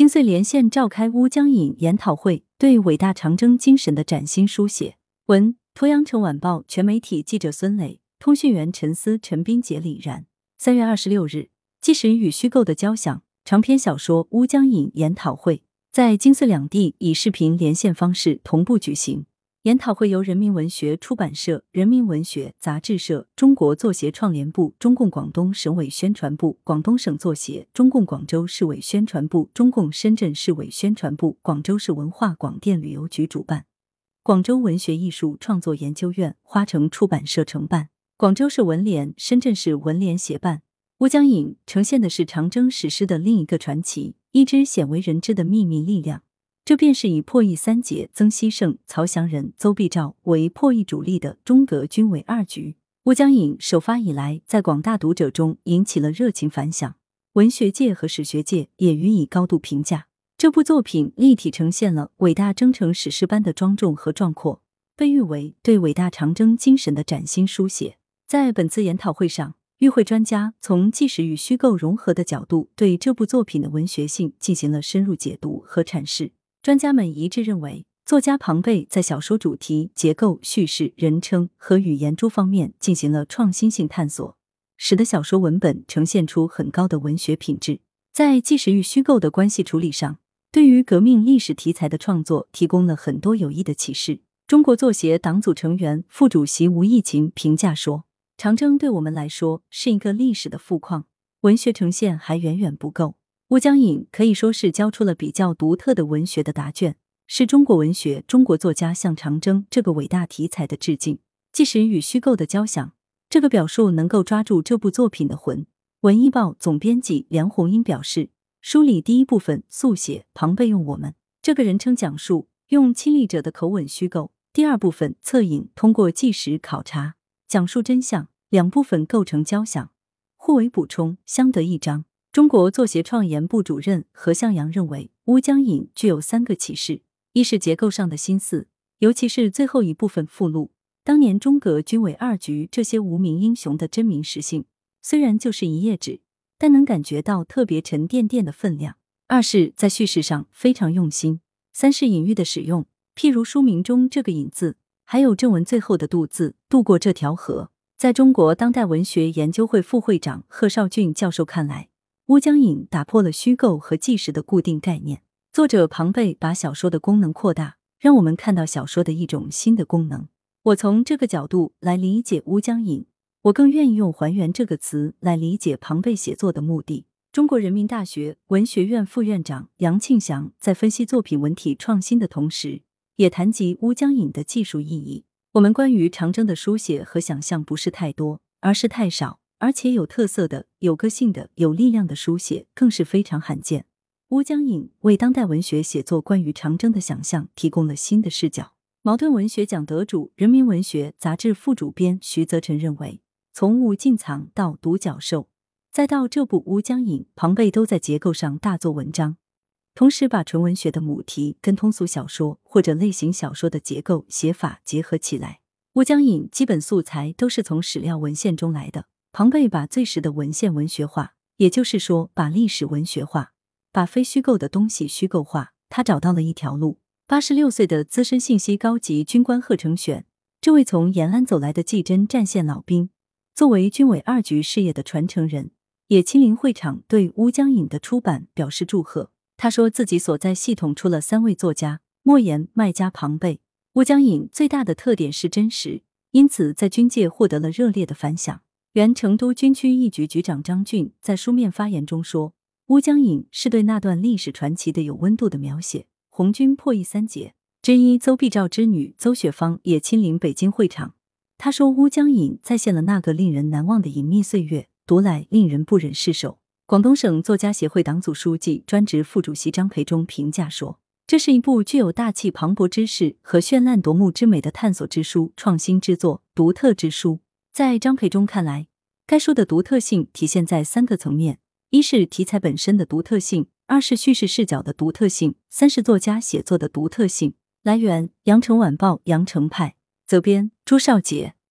金穗连线召开乌江引研讨会，对伟大长征精神的崭新书写。文：鄱阳城晚报全媒体记者孙磊，通讯员陈思、陈斌杰、李然。三月二十六日，纪实与虚构的交响长篇小说《乌江引》研讨会在金穗两地以视频连线方式同步举行。研讨会由人民文学出版社、人民文学杂志社、中国作协创联部、中共广东省委宣传部、广东省作协、中共广州市委宣传部、中共深圳市委宣传部、广州市文化广电旅游局主办，广州文学艺术创作研究院、花城出版社承办，广州市文联、深圳市文联协办。乌江影呈现的是长征史诗的另一个传奇，一支鲜为人知的秘密力量。这便是以破译三杰曾希圣、曹祥仁、邹必照为破译主力的中革军委二局。乌江引首发以来，在广大读者中引起了热情反响，文学界和史学界也予以高度评价。这部作品立体呈现了伟大征程史诗般的庄重和壮阔，被誉为对伟大长征精神的崭新书写。在本次研讨会上，与会专家从纪实与虚构融合的角度，对这部作品的文学性进行了深入解读和阐释。专家们一致认为，作家庞贝在小说主题、结构、叙事、人称和语言诸方面进行了创新性探索，使得小说文本呈现出很高的文学品质。在纪实与虚构的关系处理上，对于革命历史题材的创作提供了很多有益的启示。中国作协党组成员、副主席吴义勤评价说：“长征对我们来说是一个历史的富矿，文学呈现还远远不够。”乌江引可以说是交出了比较独特的文学的答卷，是中国文学、中国作家向长征这个伟大题材的致敬。纪实与虚构的交响，这个表述能够抓住这部作品的魂。文艺报总编辑梁红英表示，书里第一部分速写庞贝用我们这个人称讲述，用亲历者的口吻虚构；第二部分侧影通过纪实考察讲述真相，两部分构成交响，互为补充，相得益彰。中国作协创研部主任何向阳认为，《乌江引》具有三个启示：一是结构上的心思，尤其是最后一部分附录，当年中革军委二局这些无名英雄的真名实姓，虽然就是一页纸，但能感觉到特别沉甸甸的分量；二是，在叙事上非常用心；三是隐喻的使用，譬如书名中这个“引”字，还有正文最后的“渡”字，渡过这条河。在中国当代文学研究会副会长贺绍俊教授看来，乌江引打破了虚构和纪实的固定概念。作者庞贝把小说的功能扩大，让我们看到小说的一种新的功能。我从这个角度来理解乌江引，我更愿意用“还原”这个词来理解庞贝写作的目的。中国人民大学文学院副院长杨庆祥在分析作品文体创新的同时，也谈及乌江引的技术意义。我们关于长征的书写和想象不是太多，而是太少。而且有特色的、有个性的、有力量的书写更是非常罕见。乌江引为当代文学写作关于长征的想象提供了新的视角。茅盾文学奖得主、人民文学杂志副主编徐泽臣认为，从《物尽藏》到《独角兽》，再到这部《乌江引》，庞贝都在结构上大做文章，同时把纯文学的母题跟通俗小说或者类型小说的结构写法结合起来。乌江引基本素材都是从史料文献中来的。庞贝把最实的文献文学化，也就是说，把历史文学化，把非虚构的东西虚构化。他找到了一条路。八十六岁的资深信息高级军官贺成选，这位从延安走来的蓟珍战线老兵，作为军委二局事业的传承人，也亲临会场对《乌江影》的出版表示祝贺。他说自己所在系统出了三位作家：莫言、麦家、庞贝。《乌江影》最大的特点是真实，因此在军界获得了热烈的反响。原成都军区一局局长张俊在书面发言中说：“乌江引是对那段历史传奇的有温度的描写。”红军破译三杰之一邹必照之女邹雪芳也亲临北京会场。他说：“乌江引再现了那个令人难忘的隐秘岁月，读来令人不忍释手。”广东省作家协会党组书记、专职副主席张培忠评价说：“这是一部具有大气磅礴之势和绚烂夺目之美的探索之书、创新之作、独特之书。”在张培忠看来，该书的独特性体现在三个层面：一是题材本身的独特性，二是叙事视角的独特性，三是作家写作的独特性。来源：羊城晚报羊城派，责编：朱少杰。